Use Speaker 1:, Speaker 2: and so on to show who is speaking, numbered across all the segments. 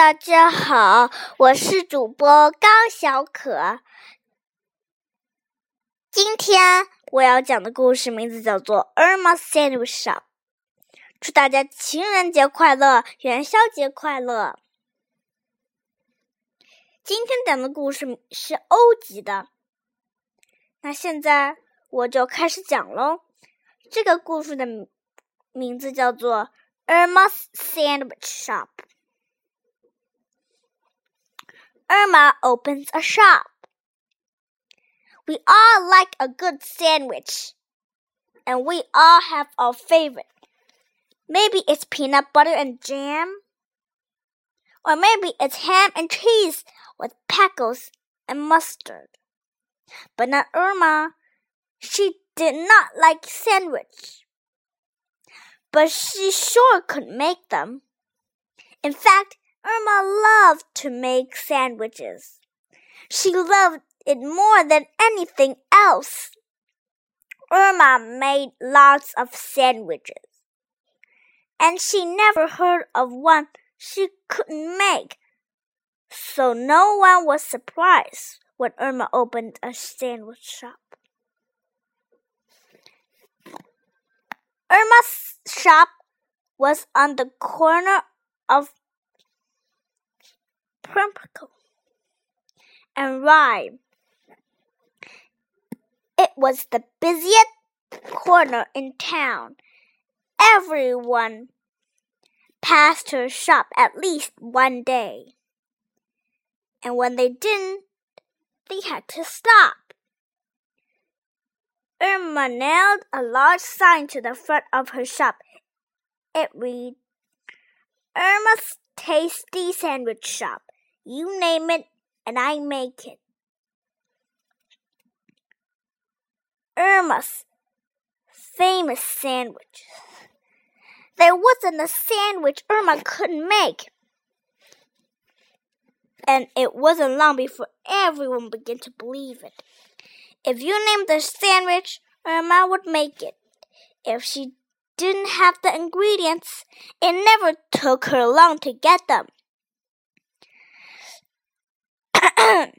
Speaker 1: 大家好，我是主播高小可。今天我要讲的故事名字叫做《Irma Sandwich Shop》。祝大家情人节快乐，元宵节快乐！今天讲的故事是欧级的。那现在我就开始讲喽。这个故事的名字叫做《Irma's Sandwich Shop》。Irma opens a shop. We all like a good sandwich, and we all have our favorite. Maybe it's peanut butter and jam, or maybe it's ham and cheese with pickles and mustard. But not Irma. She did not like sandwich, but she sure could make them. In fact, Irma loved to make sandwiches. She loved it more than anything else. Irma made lots of sandwiches, and she never heard of one she couldn't make. So no one was surprised when Irma opened a sandwich shop. Irma's shop was on the corner of And Rye. It was the busiest corner in town. Everyone passed her shop at least one day. And when they didn't, they had to stop. Irma nailed a large sign to the front of her shop. It read, Irma's Tasty Sandwich Shop. You name it, and I make it. Irma's famous sandwich. There wasn't a sandwich Irma couldn't make. And it wasn't long before everyone began to believe it. If you named the sandwich, Irma would make it. If she didn't have the ingredients, it never took her long to get them.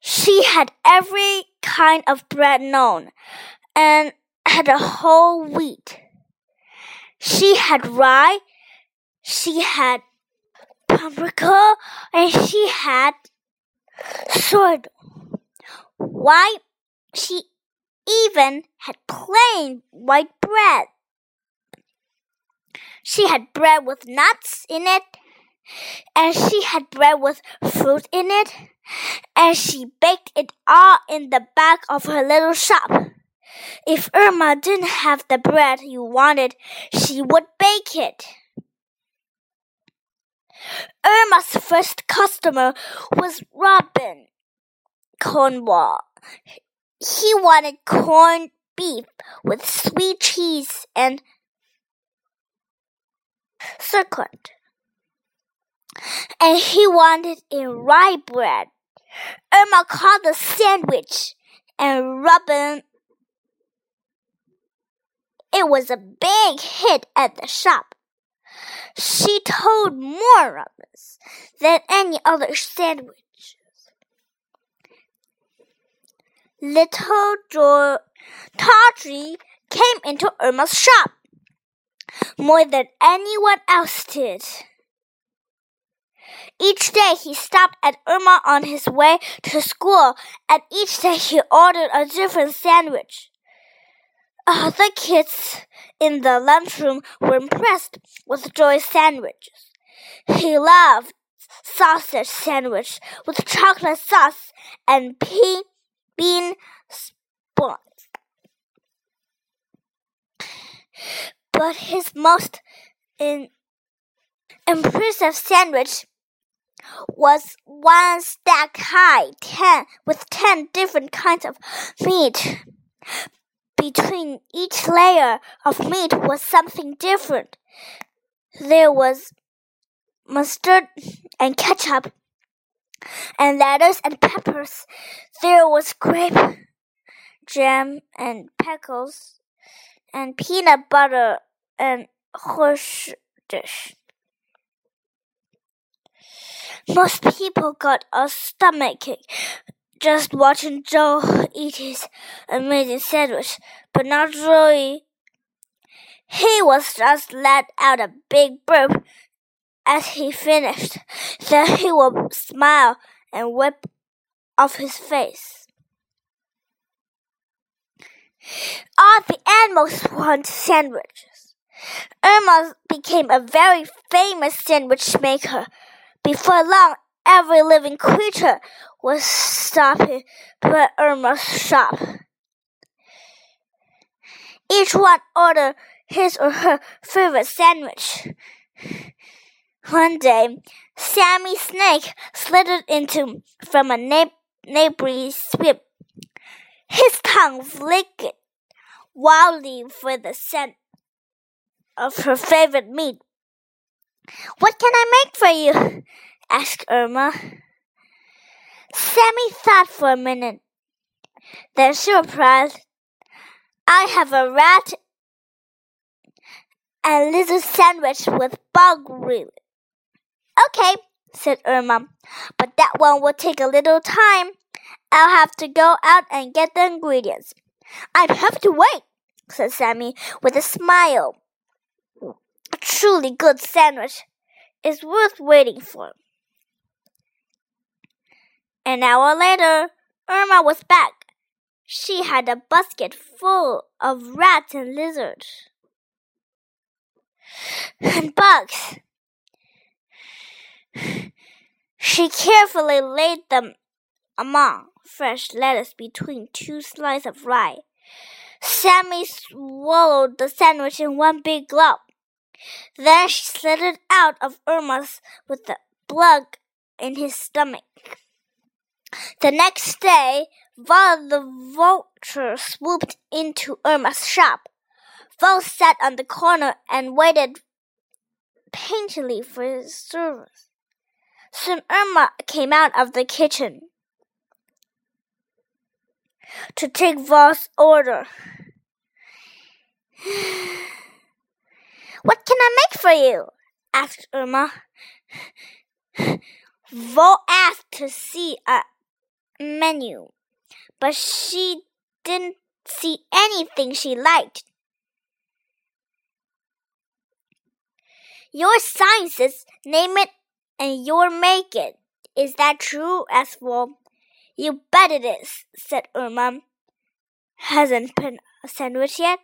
Speaker 1: she had every kind of bread known and had a whole wheat. She had rye, she had paprika, and she had sorghum. Why, she even had plain white bread. She had bread with nuts in it, and she had bread with fruit in it, and she baked it all in the back of her little shop. If Irma didn't have the bread you wanted, she would bake it. Irma's first customer was Robin Cornwall. He wanted corned beef with sweet cheese and circlet. And he wanted in rye bread. Irma called the sandwich and Robin. It was a big hit at the shop. She told more Robins than any other sandwich. Little George Tawdry came into Irma's shop more than anyone else did. Each day he stopped at Irma on his way to school, and each day he ordered a different sandwich. Uh, the kids in the lunchroom were impressed with Joy's sandwiches. He loved sausage sandwich with chocolate sauce and pea bean spawns. But his most in, impressive sandwich was one stack high, ten with ten different kinds of meat. Between each layer of meat was something different. There was mustard and ketchup and lettuce and peppers. There was grape jam and pickles and peanut butter and horseradish. Most people got a stomachache just watching Joe eat his amazing sandwich, but not Joey. He was just let out a big burp as he finished. Then he would smile and wipe off his face. All the animals want sandwiches. Irma became a very famous sandwich maker. Before long, every living creature was stopping by Irma's shop. Each one ordered his or her favorite sandwich. One day, Sammy Snake slithered into from a neighboring sweep. His tongue flicked wildly for the scent of her favorite meat. What can I make for you? asked Irma. Sammy thought for a minute. Then she replied, I have a rat and lizard sandwich with bug root. Okay, said Irma, but that one will take a little time. I'll have to go out and get the ingredients. I'd have to wait, said Sammy with a smile. Truly good sandwich is worth waiting for. An hour later, Irma was back. She had a basket full of rats and lizards and bugs. She carefully laid them among fresh lettuce between two slices of rye. Sammy swallowed the sandwich in one big gulp. Then she slid out of Irma's with the blood in his stomach. The next day, while the vulture swooped into Irma's shop, Val sat on the corner and waited patiently for his service. Soon Irma came out of the kitchen to take Val's order. What can I make for you? asked Irma. Val asked to see a menu, but she didn't see anything she liked. Your sciences name it and you'll make it. Is that true? asked Wolf. You bet it is, said Irma. Hasn't been a sandwich yet?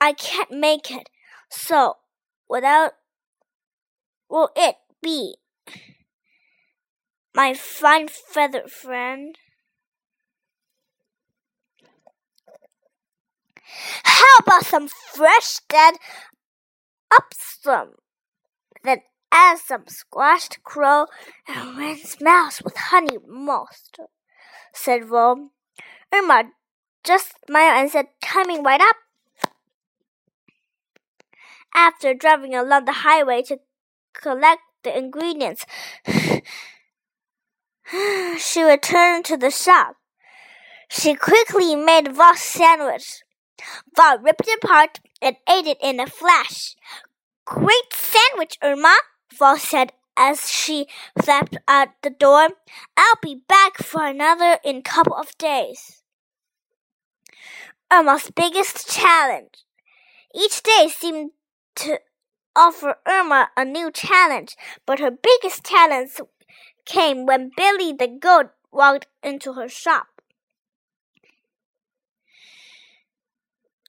Speaker 1: I can't make it. So, without will it be? My fine feathered friend. How about some fresh dead upsum? Then add some squashed crow and rinse mouths with honey mustard, said Rom. Irma just smiled and said, coming right up. After driving along the highway to collect the ingredients, she returned to the shop. She quickly made Vos's sandwich. Vos ripped it apart and ate it in a flash. Great sandwich, Irma, Vos said as she flapped out the door. I'll be back for another in a couple of days. Irma's biggest challenge. Each day seemed to offer Irma a new challenge, but her biggest challenge came when Billy the goat walked into her shop.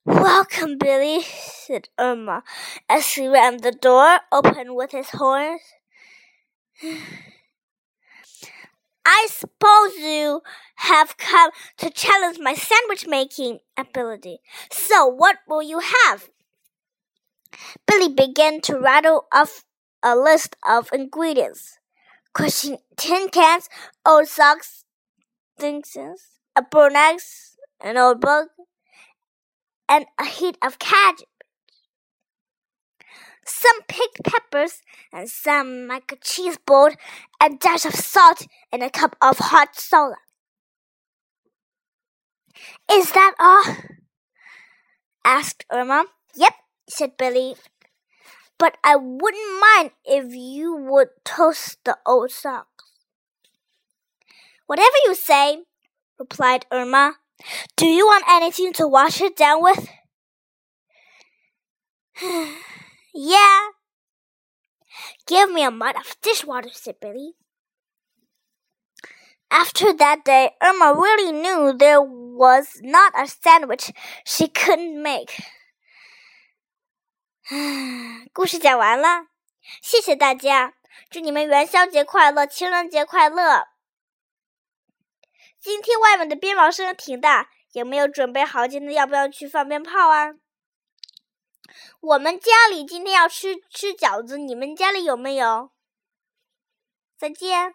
Speaker 1: Welcome, Billy, said Irma as she ran the door open with his horns. I suppose you have come to challenge my sandwich making ability. So, what will you have? Billy began to rattle off a list of ingredients, crushing tin cans, old socks, things, a burn axe, an old bug, and a heap of cabbage, some picked peppers, and some like a cheese board, a dash of salt, and a cup of hot soda. Is that all? asked Irma. Yep, said Billy. But I wouldn't mind if you would toast the old socks. Whatever you say, replied Irma. Do you want anything to wash it down with? yeah. Give me a mud of dishwater, said Billy. After that day, Irma really knew there was not a sandwich she couldn't make. 啊故事讲完了，谢谢大家，祝你们元宵节快乐，情人节快乐。今天外面的鞭炮声挺大，有没有准备好今天要不要去放鞭炮啊？我们家里今天要吃吃饺子，你们家里有没有？再见。